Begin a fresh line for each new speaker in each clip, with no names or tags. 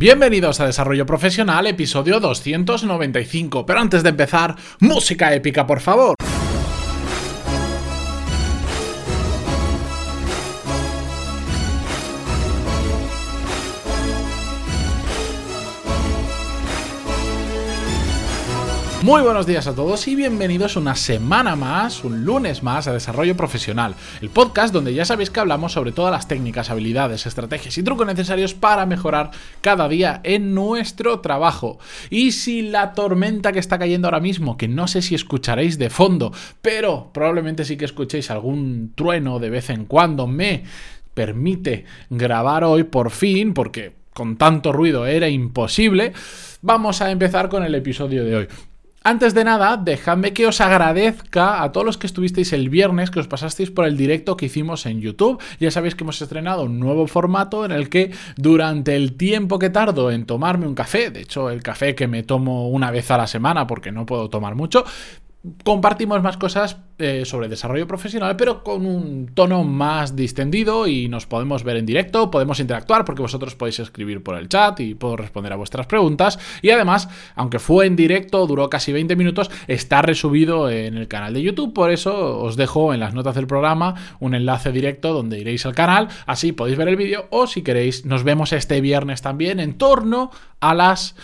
Bienvenidos a Desarrollo Profesional, episodio 295. Pero antes de empezar, música épica, por favor. Muy buenos días a todos y bienvenidos una semana más, un lunes más a Desarrollo Profesional, el podcast donde ya sabéis que hablamos sobre todas las técnicas, habilidades, estrategias y trucos necesarios para mejorar cada día en nuestro trabajo. Y si la tormenta que está cayendo ahora mismo, que no sé si escucharéis de fondo, pero probablemente sí que escuchéis algún trueno de vez en cuando, me permite grabar hoy por fin, porque con tanto ruido era imposible, vamos a empezar con el episodio de hoy. Antes de nada, dejadme que os agradezca a todos los que estuvisteis el viernes, que os pasasteis por el directo que hicimos en YouTube. Ya sabéis que hemos estrenado un nuevo formato en el que durante el tiempo que tardo en tomarme un café, de hecho el café que me tomo una vez a la semana porque no puedo tomar mucho, compartimos más cosas eh, sobre desarrollo profesional, pero con un tono más distendido y nos podemos ver en directo, podemos interactuar porque vosotros podéis escribir por el chat y puedo responder a vuestras preguntas. Y además, aunque fue en directo, duró casi 20 minutos, está resubido en el canal de YouTube, por eso os dejo en las notas del programa un enlace directo donde iréis al canal, así podéis ver el vídeo o si queréis nos vemos este viernes también en torno a las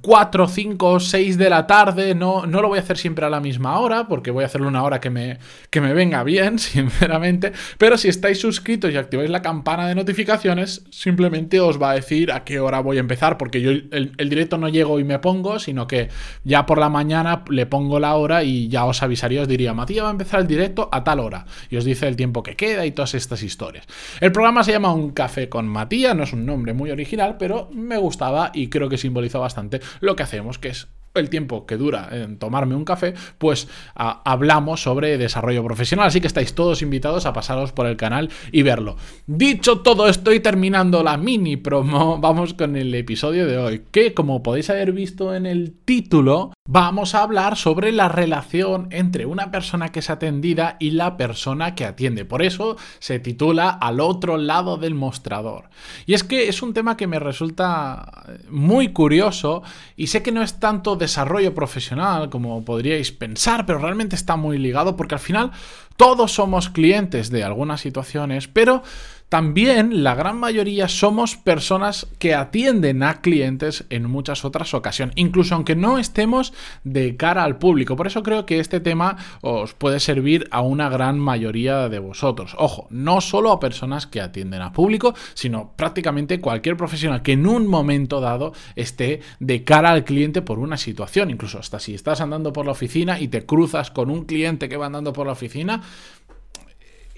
4, 5, 6 de la tarde, no, no lo voy a hacer siempre a la misma hora porque voy a hacerlo una hora que me, que me venga bien, sinceramente. Pero si estáis suscritos y activáis la campana de notificaciones, simplemente os va a decir a qué hora voy a empezar, porque yo el, directo no llego y me pongo, sino que ya por la mañana le pongo la hora y ya os avisaría, os diría, Matías va a empezar el directo a tal hora. Y os dice el tiempo que queda y todas estas historias. El programa se llama Un Café con Matías, no es un nombre muy original, pero me gustaba y creo que simboliza bastante lo que hacemos, que es el tiempo que dura en tomarme un café, pues hablamos sobre desarrollo profesional. Así que estáis todos invitados a pasaros por el canal y verlo. Dicho todo estoy terminando la mini promo, vamos con el episodio de hoy, que como podéis haber visto en el título, vamos a hablar sobre la relación entre una persona que es atendida y la persona que atiende. Por eso se titula Al otro lado del mostrador. Y es que es un tema que me resulta muy curioso y sé que no es tanto desarrollo profesional como podríais pensar, pero realmente está muy ligado porque al final todos somos clientes de algunas situaciones, pero también la gran mayoría somos personas que atienden a clientes en muchas otras ocasiones, incluso aunque no estemos de cara al público. Por eso creo que este tema os puede servir a una gran mayoría de vosotros. Ojo, no solo a personas que atienden a público, sino prácticamente cualquier profesional que en un momento dado esté de cara al cliente por una situación. Incluso hasta si estás andando por la oficina y te cruzas con un cliente que va andando por la oficina,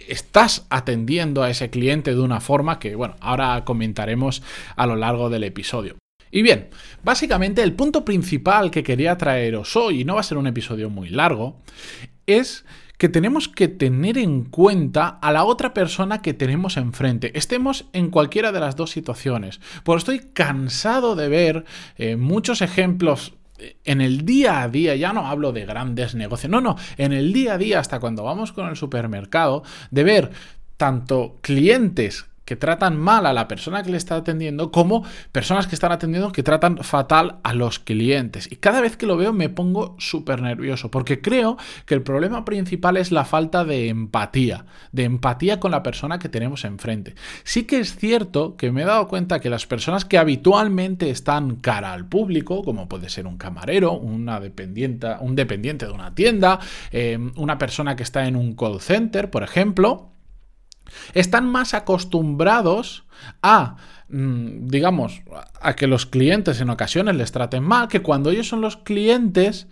estás atendiendo a ese cliente de una forma que, bueno, ahora comentaremos a lo largo del episodio. Y bien, básicamente el punto principal que quería traeros hoy, y no va a ser un episodio muy largo, es que tenemos que tener en cuenta a la otra persona que tenemos enfrente, estemos en cualquiera de las dos situaciones. Porque estoy cansado de ver eh, muchos ejemplos en el día a día, ya no hablo de grandes negocios, no, no, en el día a día, hasta cuando vamos con el supermercado, de ver tanto clientes que tratan mal a la persona que le está atendiendo como personas que están atendiendo que tratan fatal a los clientes. Y cada vez que lo veo me pongo súper nervioso porque creo que el problema principal es la falta de empatía, de empatía con la persona que tenemos enfrente. Sí que es cierto que me he dado cuenta que las personas que habitualmente están cara al público, como puede ser un camarero, una dependiente, un dependiente de una tienda, eh, una persona que está en un call center, por ejemplo, están más acostumbrados a, digamos, a que los clientes en ocasiones les traten mal, que cuando ellos son los clientes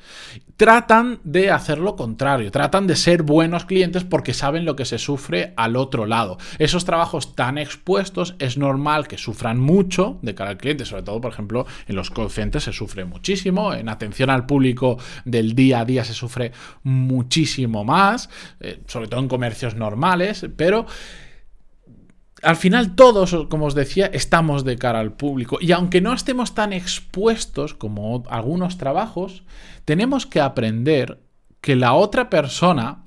tratan de hacer lo contrario, tratan de ser buenos clientes porque saben lo que se sufre al otro lado. Esos trabajos tan expuestos es normal que sufran mucho de cara al cliente, sobre todo, por ejemplo, en los call se sufre muchísimo, en atención al público del día a día se sufre muchísimo más, eh, sobre todo en comercios normales, pero al final todos, como os decía, estamos de cara al público. Y aunque no estemos tan expuestos como algunos trabajos, tenemos que aprender que la otra persona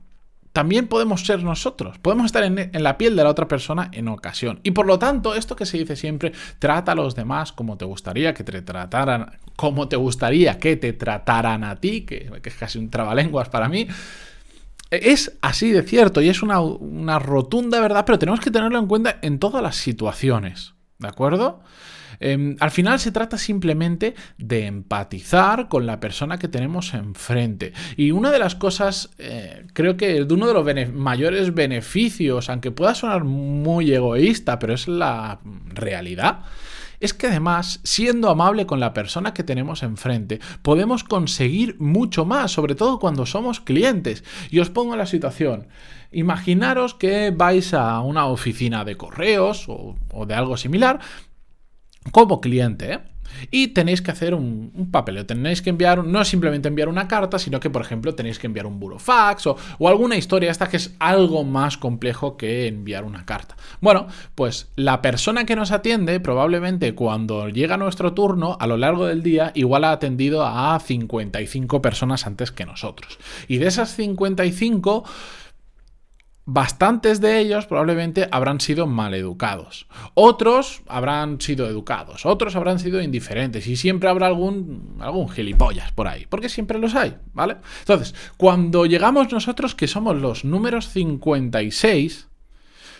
también podemos ser nosotros, podemos estar en, la piel de la otra persona en ocasión. Y por lo tanto, esto que se dice siempre, trata a los demás como te gustaría que te trataran, como te gustaría que te trataran a ti, que, es casi un trabalenguas para mí, es así de cierto y es una, una rotunda verdad, pero tenemos que tenerlo en cuenta en todas las situaciones, ¿de acuerdo? Em, al final se trata simplemente de empatizar con la persona que tenemos enfrente. Y una de las cosas, eh, creo que de uno de los mayores beneficios, aunque pueda sonar muy egoísta, pero es la realidad, es que además, siendo amable con la persona que tenemos enfrente, podemos conseguir mucho más, sobre todo cuando somos clientes. Y os pongo la situación. Imaginaros que vais a una oficina de correos o, o de algo similar como cliente. Y tenéis que hacer un, un, papeleo, tenéis que enviar, no simplemente enviar una carta, sino que, por ejemplo, tenéis que enviar un burofax o, o alguna historia esta que es algo más complejo que enviar una carta. Bueno, pues la persona que nos atiende, probablemente cuando llega nuestro turno, a lo largo del día, igual ha atendido a 55 personas antes que nosotros. Y de esas 55 bastantes de ellos probablemente habrán sido mal educados. Otros habrán sido educados, otros habrán sido indiferentes y siempre habrá algún, algún gilipollas por ahí, porque siempre los hay, ¿vale? Entonces, cuando llegamos nosotros, que somos los números 56,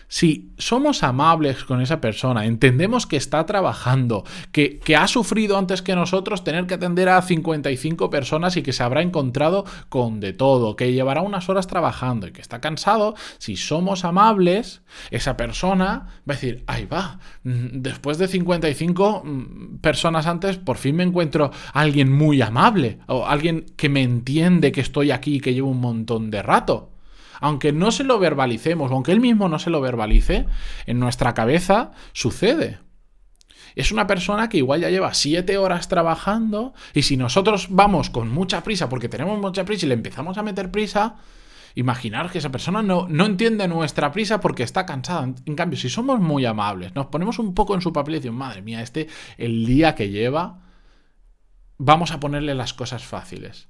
si somos amables con esa persona, entendemos que está trabajando, que, ha sufrido antes que nosotros tener que atender a 55 personas y que se habrá encontrado con de todo, que llevará unas horas trabajando y que está cansado, si somos amables, esa persona va a decir, ahí va, mm, después de 55 mm, personas antes, por fin me encuentro a alguien muy amable o alguien que me entiende que estoy aquí y que llevo un montón de rato aunque no se lo verbalicemos, aunque él mismo no se lo verbalice, en nuestra cabeza sucede. Es una persona que igual ya lleva siete horas trabajando y si nosotros vamos con mucha prisa, porque tenemos mucha prisa y le empezamos a meter prisa, imaginar que esa persona no, no entiende nuestra prisa porque está cansada. En cambio, si somos muy amables, nos ponemos un poco en su papel y decimos, madre mía, este, el día que lleva, vamos a ponerle las cosas fáciles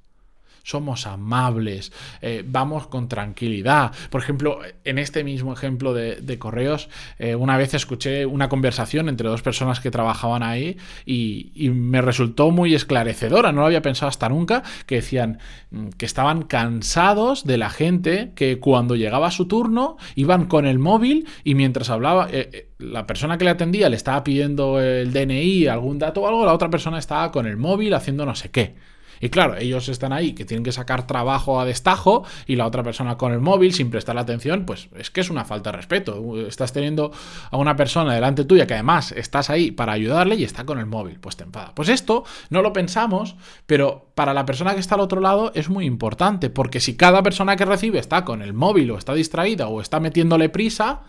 somos amables, eh, vamos con tranquilidad. Por ejemplo, en este mismo ejemplo de, correos, eh, una vez escuché una conversación entre dos personas que trabajaban ahí y, me resultó muy esclarecedora, no lo había pensado hasta nunca, que decían mm, que estaban cansados de la gente que cuando llegaba su turno iban con el móvil y mientras hablaba... Eh, la persona que le atendía le estaba pidiendo el DNI, algún dato o algo, la otra persona estaba con el móvil haciendo no sé qué. Y claro, ellos están ahí que tienen que sacar trabajo a destajo y la otra persona con el móvil sin prestar atención, pues es que es una falta de respeto. Estás teniendo a una persona delante tuya que además estás ahí para ayudarle y está con el móvil, pues te enfada. Pues esto no lo pensamos, pero para la persona que está al otro lado es muy importante, porque si cada persona que recibe está con el móvil o está distraída o está metiéndole prisa,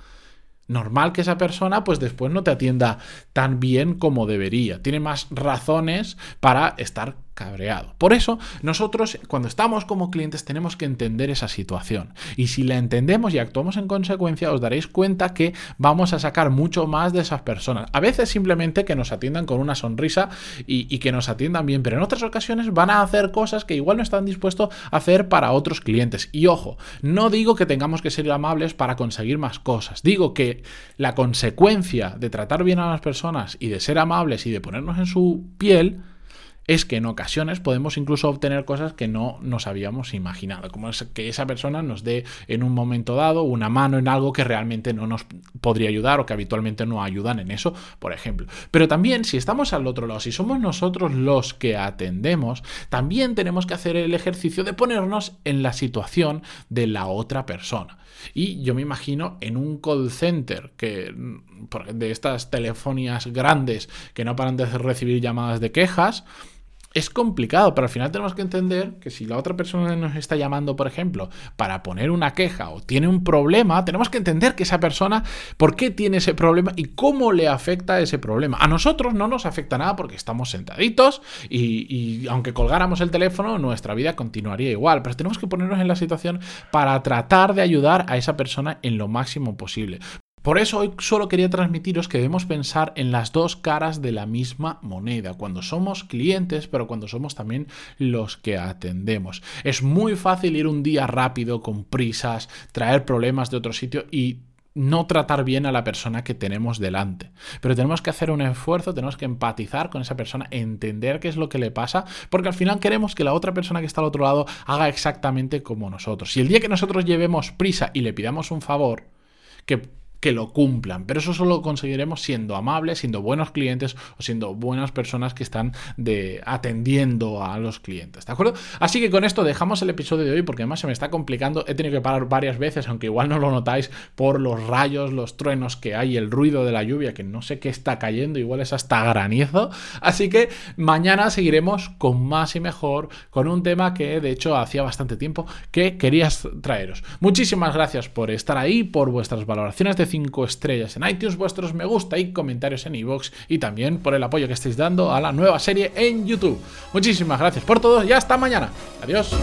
normal que esa persona pues después no te atienda tan bien como debería. Tiene más razones para estar cabreado. Por eso, nosotros cuando estamos como clientes tenemos que entender esa situación. Y si la entendemos y actuamos en consecuencia, os daréis cuenta que vamos a sacar mucho más de esas personas. A veces simplemente que nos atiendan con una sonrisa y, que nos atiendan bien, pero en otras ocasiones van a hacer cosas que igual no están dispuestos a hacer para otros clientes. Y ojo, no digo que tengamos que ser amables para conseguir más cosas. Digo que la consecuencia de tratar bien a las personas y de ser amables y de ponernos en su piel, es que en ocasiones podemos incluso obtener cosas que no nos habíamos imaginado, como es que esa persona nos dé en un momento dado una mano en algo que realmente no nos podría ayudar o que habitualmente no ayudan en eso, por ejemplo. Pero también si estamos al otro lado, si somos nosotros los que atendemos, también tenemos que hacer el ejercicio de ponernos en la situación de la otra persona. Y yo me imagino en un call center que de estas telefonías grandes que no paran de recibir llamadas de quejas, es complicado, pero al final tenemos que entender que si la otra persona nos está llamando, por ejemplo, para poner una queja o tiene un problema, tenemos que entender que esa persona, por qué tiene ese problema y cómo le afecta ese problema. A nosotros no nos afecta nada porque estamos sentaditos y, y aunque colgáramos el teléfono, nuestra vida continuaría igual, pero tenemos que ponernos en la situación para tratar de ayudar a esa persona en lo máximo posible. Por eso hoy solo quería transmitiros que debemos pensar en las dos caras de la misma moneda, cuando somos clientes, pero cuando somos también los que atendemos. Es muy fácil ir un día rápido, con prisas, traer problemas de otro sitio y no tratar bien a la persona que tenemos delante. Pero tenemos que hacer un esfuerzo, tenemos que empatizar con esa persona, entender qué es lo que le pasa, porque al final queremos que la otra persona que está al otro lado haga exactamente como nosotros. Y el día que nosotros llevemos prisa y le pidamos un favor, que que lo cumplan. Pero eso solo lo conseguiremos siendo amables, siendo buenos clientes o siendo buenas personas que están de, atendiendo a los clientes. ¿De acuerdo? Así que con esto dejamos el episodio de hoy porque además se me está complicando. He tenido que parar varias veces, aunque igual no lo notáis por los rayos, los truenos que hay, el ruido de la lluvia, que no sé qué está cayendo, igual es hasta granizo. Así que mañana seguiremos con más y mejor, con un tema que de hecho hacía bastante tiempo que querías traeros. Muchísimas gracias por estar ahí, por vuestras valoraciones de 5 estrellas en iTunes, vuestros me gusta y comentarios en iVoox y también por el apoyo que estáis dando a la nueva serie en YouTube. Muchísimas gracias por todo y hasta mañana. Adiós.